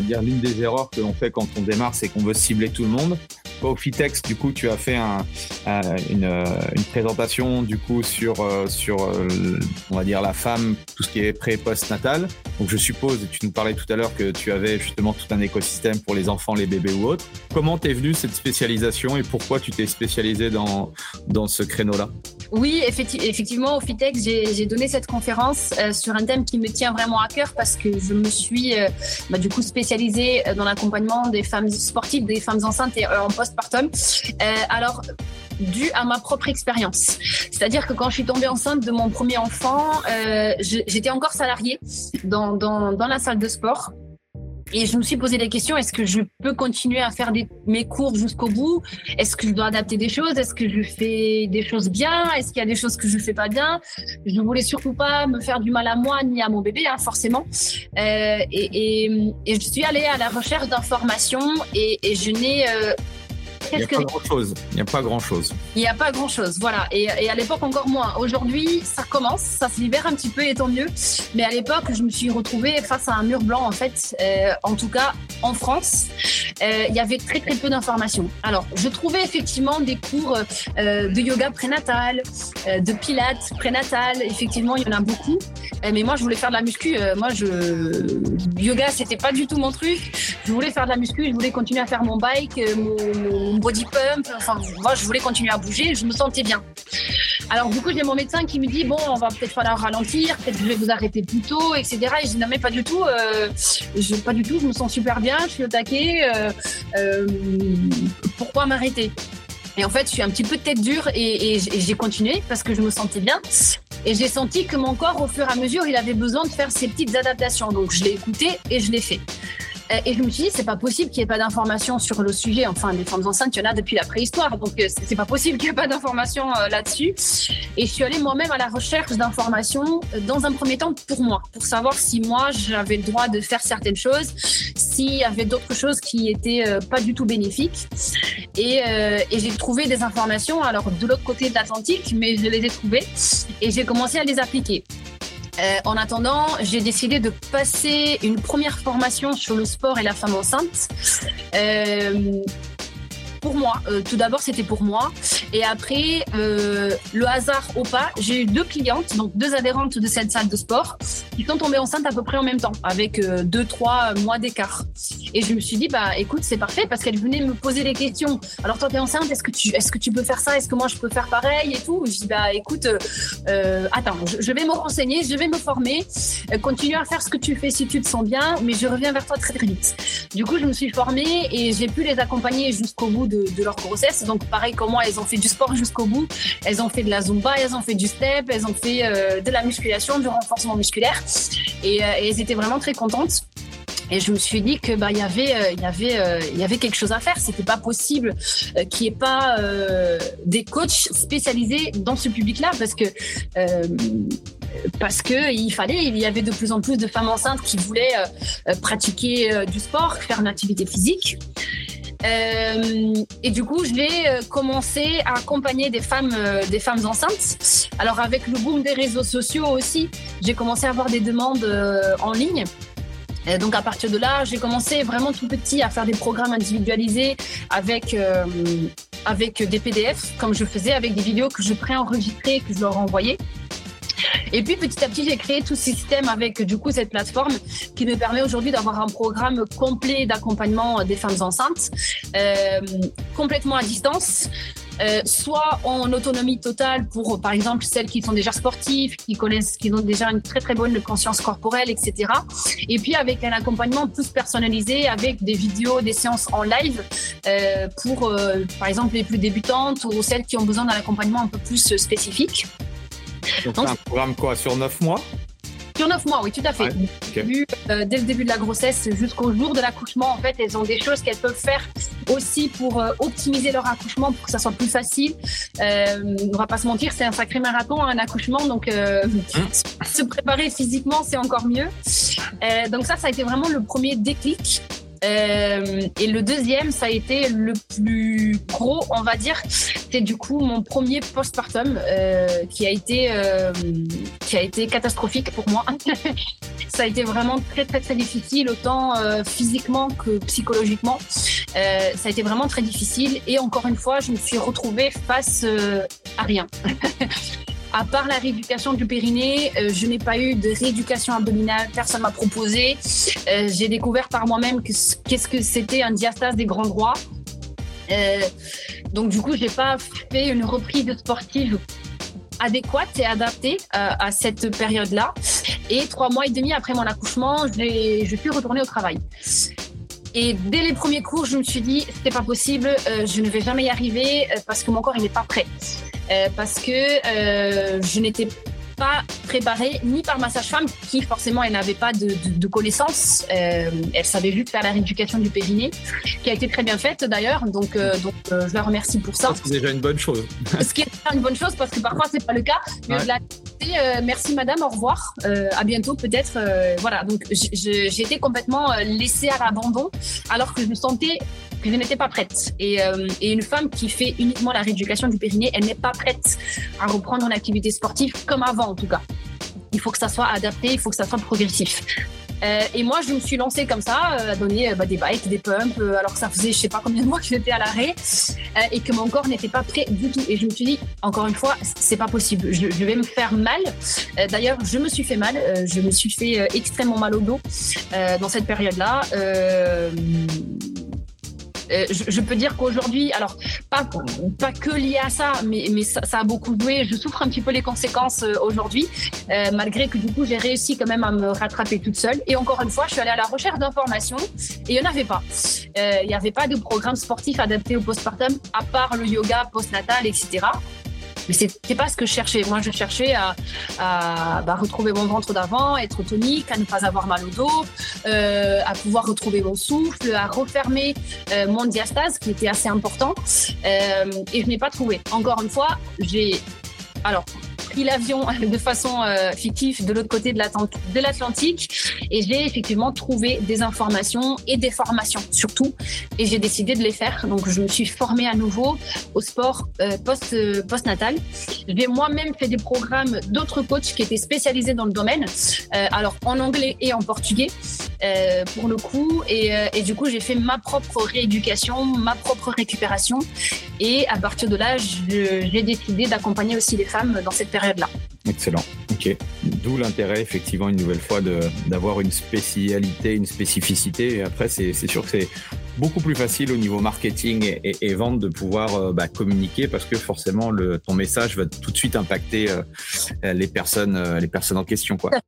va dire, l'une des erreurs que l'on fait quand on démarre, c'est qu'on veut cibler tout le monde. Au Fitex, du coup, tu as fait un, une, une, présentation du coup sur sur on va dire la femme, tout ce qui est pré post natal. Donc je suppose, tu nous parlais tout à l'heure que tu avais justement tout un écosystème pour les enfants, les bébés ou autres. Comment t'es venu cette spécialisation et pourquoi tu t'es spécialisé dans dans ce créneau-là? Oui, effectivement, au FITEX, j'ai donné cette conférence euh, sur un thème qui me tient vraiment à cœur parce que je me suis euh, bah, du coup spécialisée dans l'accompagnement des femmes sportives, des femmes enceintes et euh, en postpartum. alors, dû à ma propre expérience. C'est-à-dire que quand je suis tombée enceinte de mon premier enfant, j'étais encore salariée dans, dans, dans la salle de sport. Et je me suis posé des questions. Est-ce que je peux continuer à faire mes cours jusqu'au bout? Est-ce que je dois adapter des choses? Est-ce que je fais des choses bien? Est-ce qu'il y a des choses que je fais pas bien? Je ne voulais surtout pas me faire du mal à moi ni à mon bébé, hein, forcément. Euh, et, et, et, je suis allée à la recherche d'informations et, et, je n'ai euh, il n'y a pas grand-chose. Il n'y a pas grand-chose. Il n'y a pas grand-chose, voilà. Et, et à l'époque, encore moins. Aujourd'hui, ça commence, ça se libère un petit peu et tant mieux. Mais à l'époque, je me suis retrouvée face à un mur blanc, en fait. Euh, en tout cas, en France, euh, il y avait très, très peu d'informations. Alors, je trouvais effectivement des cours euh, de yoga prénatal, de pilates prénatal. Effectivement, il y en a beaucoup. Mais moi, je voulais faire de la muscu. Moi, je... yoga, c'était pas du tout mon truc. Je voulais faire de la muscu, je voulais continuer à faire mon bike, mon body pump. Enfin, moi, je voulais continuer à bouger. Je me sentais bien. Alors, du coup, j'ai mon médecin qui me dit Bon, on va peut-être falloir ralentir, peut-être je vais vous arrêter plus tôt, etc. Et je dis Non, mais pas du tout. Euh, je, pas du tout. Je me sens super bien. Je suis au taquet. Euh, euh, pourquoi m'arrêter? Et en fait, je suis un petit peu tête dure et, et j'ai continué parce que je me sentais bien. Et j'ai senti que mon corps, au fur et à mesure, il avait besoin de faire ses petites adaptations. Donc, je l'ai écouté et je l'ai fait. Euh, et je me suis dit, c'est pas possible qu'il n'y ait pas d'informations sur le sujet. Enfin, les femmes enceintes, il y en a depuis la préhistoire. Donc, euh, c'est pas possible qu'il n'y ait pas d'informations euh, là-dessus. Et je suis allée moi-même à la recherche d'informations dans un premier temps pour moi, pour savoir si moi, j'avais le droit de faire certaines choses, s'il y avait d'autres choses qui étaient pas du tout bénéfiques. Et, et j'ai trouvé des informations, alors de l'autre côté de l'Atlantique, mais je les ai trouvées et j'ai commencé à les appliquer. Euh, en attendant, j'ai décidé de passer une première formation sur le sport et la femme enceinte. Euh, pour moi. Euh, tout d'abord, c'était pour moi. Et après, le hasard au pas, j'ai eu deux clientes, donc deux adhérentes de cette salle de sport, qui sont tombées enceintes à peu près en même temps, avec deux, trois mois d'écart. Et je me suis dit, bah écoute, c'est parfait, parce qu'elles venaient me poser des questions. Alors toi, t'es enceinte, est-ce que tu, est-ce que tu peux faire ça? Est-ce que moi, je peux faire pareil et tout? Je dis, bah écoute, euh, attends, je, vais me renseigner, je vais me former, continue à faire ce que tu fais si tu te sens bien, mais je reviens vers toi très très vite. Du coup, je me suis formée et j'ai pu les accompagner jusqu'au bout de, leur grossesse. Donc pareil comme moi, elles ont fait du sport jusqu'au bout. Elles ont fait de la zumba, elles ont fait du step, elles ont fait euh, de la musculation, du renforcement musculaire. Et, euh, et, elles étaient vraiment très contentes. Et je me suis dit que bah il y avait euh, il y avait il y avait quelque chose à faire. C'était pas possible qu'il n'y ait pas des coachs spécialisés dans ce public-là parce que parce que il fallait, il y avait de plus en plus de femmes enceintes qui voulaient pratiquer du sport, faire une activité physique. Euh, et du coup, je vais euh, commencer à accompagner des femmes, euh, des femmes enceintes. Alors avec le boom des réseaux sociaux aussi, j'ai commencé à avoir des demandes en ligne. Et donc à partir de là, j'ai commencé vraiment tout petit à faire des programmes individualisés avec avec des PDF, comme je faisais avec des vidéos que je préenregistrais, que je leur envoyais. Et puis petit à petit, j'ai créé tout ce système avec du coup cette plateforme qui me permet aujourd'hui d'avoir un programme complet d'accompagnement des femmes enceintes, euh, complètement à distance. Euh, soit en autonomie totale pour, par exemple, celles qui sont déjà sportives, qui connaissent, qui ont déjà une très très bonne conscience corporelle, etc. Et puis avec un accompagnement plus personnalisé, avec des vidéos, des séances en live euh, pour, euh, par exemple, les plus débutantes ou celles qui ont besoin d'un accompagnement un peu plus spécifique. Donc, un programme quoi Sur 9 mois? Sur 9 mois, oui, tout à fait. Euh, dès le début de la grossesse jusqu'au jour de l'accouchement, en fait, elles ont des choses qu'elles peuvent faire aussi pour euh, optimiser leur accouchement, pour que ça soit plus facile. Euh, on va pas se mentir, c'est un sacré marathon, un accouchement, donc hein se préparer physiquement, c'est encore mieux. donc ça, ça a été vraiment le premier déclic et le deuxième, ça a été le plus gros, on va dire. C'est du coup mon premier postpartum qui a été qui a été catastrophique pour moi. ça a été vraiment très très très difficile, autant physiquement que psychologiquement. ça a été vraiment très difficile. Et encore une fois, je me suis retrouvée face à rien. À part la rééducation du périnée, euh, je n'ai pas eu de rééducation abdominale, personne m'a proposé. Euh, j'ai découvert par moi-même qu'est-ce que c'était un diastase des grands droits. Euh, donc du coup, j'ai pas fait une reprise sportive adéquate et adaptée à cette période-là. Et trois mois et demi après mon accouchement, je suis retournée au travail. Et dès les premiers cours, je me suis dit, c'est pas possible, je ne vais jamais y arriver parce que mon corps, il n'est pas prêt. Euh, parce que euh, je n'étais pas préparée ni par ma sage-femme qui forcément elle n'avait pas de, de, connaissances. Euh, elle savait juste faire la rééducation du périnée, qui a été très bien faite d'ailleurs. Donc, donc je la remercie pour ça. C'est déjà une bonne chose. Ce qui est une bonne chose parce que parfois c'est pas le cas. Mais la merci madame, au revoir, à bientôt peut-être. voilà, donc j'ai été complètement laissée à l'abandon alors que je me sentais je n'étais pas prête. Et, euh, et, une femme qui fait uniquement la rééducation du périnée, elle n'est pas prête à reprendre une activité sportive comme avant en tout cas. Il faut que ça soit adapté, il faut que ça soit progressif. Euh, et moi, je me suis lancée comme ça, euh, à donner bah, des bikes, des pumps, alors que ça faisait je sais pas combien de mois que j'étais à l'arrêt et que mon corps n'était pas prêt du tout. Et je me suis dit, encore une fois, c'est pas possible. Je, vais me faire mal. D'ailleurs, je me suis fait mal. je me suis fait extrêmement mal au dos dans cette période-là. Je, peux dire qu'aujourd'hui, alors pas, pas que lié à ça, mais, mais ça, a beaucoup joué. Je souffre un petit peu les conséquences euh, aujourd'hui, euh, malgré que du coup j'ai réussi quand même à me rattraper toute seule. Et encore une fois, je suis allée à la recherche d'informations et il n'y en avait pas. il n'y avait pas de programme sportif adapté au postpartum, à part le yoga postnatal, etc. Mais c'était pas ce que je cherchais. Moi, je cherchais à, bah, retrouver mon ventre d'avant, être tonique, à ne pas avoir mal au dos, euh, à pouvoir retrouver mon souffle, à refermer euh, mon diastase qui était assez important. Euh, et je n'ai pas trouvé. Encore une fois, j'ai alors l'avion de façon euh, fictive de l'autre côté de l'Atlantique et j'ai effectivement trouvé des informations et des formations surtout et j'ai décidé de les faire. Donc je me suis formée à nouveau au sport euh, post euh, postnatal. J'ai moi-même fait des programmes d'autres coachs qui étaient spécialisés dans le domaine, alors en anglais et en portugais pour le coup et, et du coup j'ai fait ma propre rééducation, ma propre récupération et à partir de là j'ai décidé d'accompagner aussi les femmes dans cette période période-là. Excellent. Ok. D'où l'intérêt, effectivement, une nouvelle fois, d'avoir une spécialité, une spécificité. Et après, c'est sûr que c'est beaucoup plus facile au niveau marketing et, vente de pouvoir euh, bah, communiquer parce que forcément, le, ton message va tout de suite impacter euh, les personnes, euh, les personnes en question, quoi.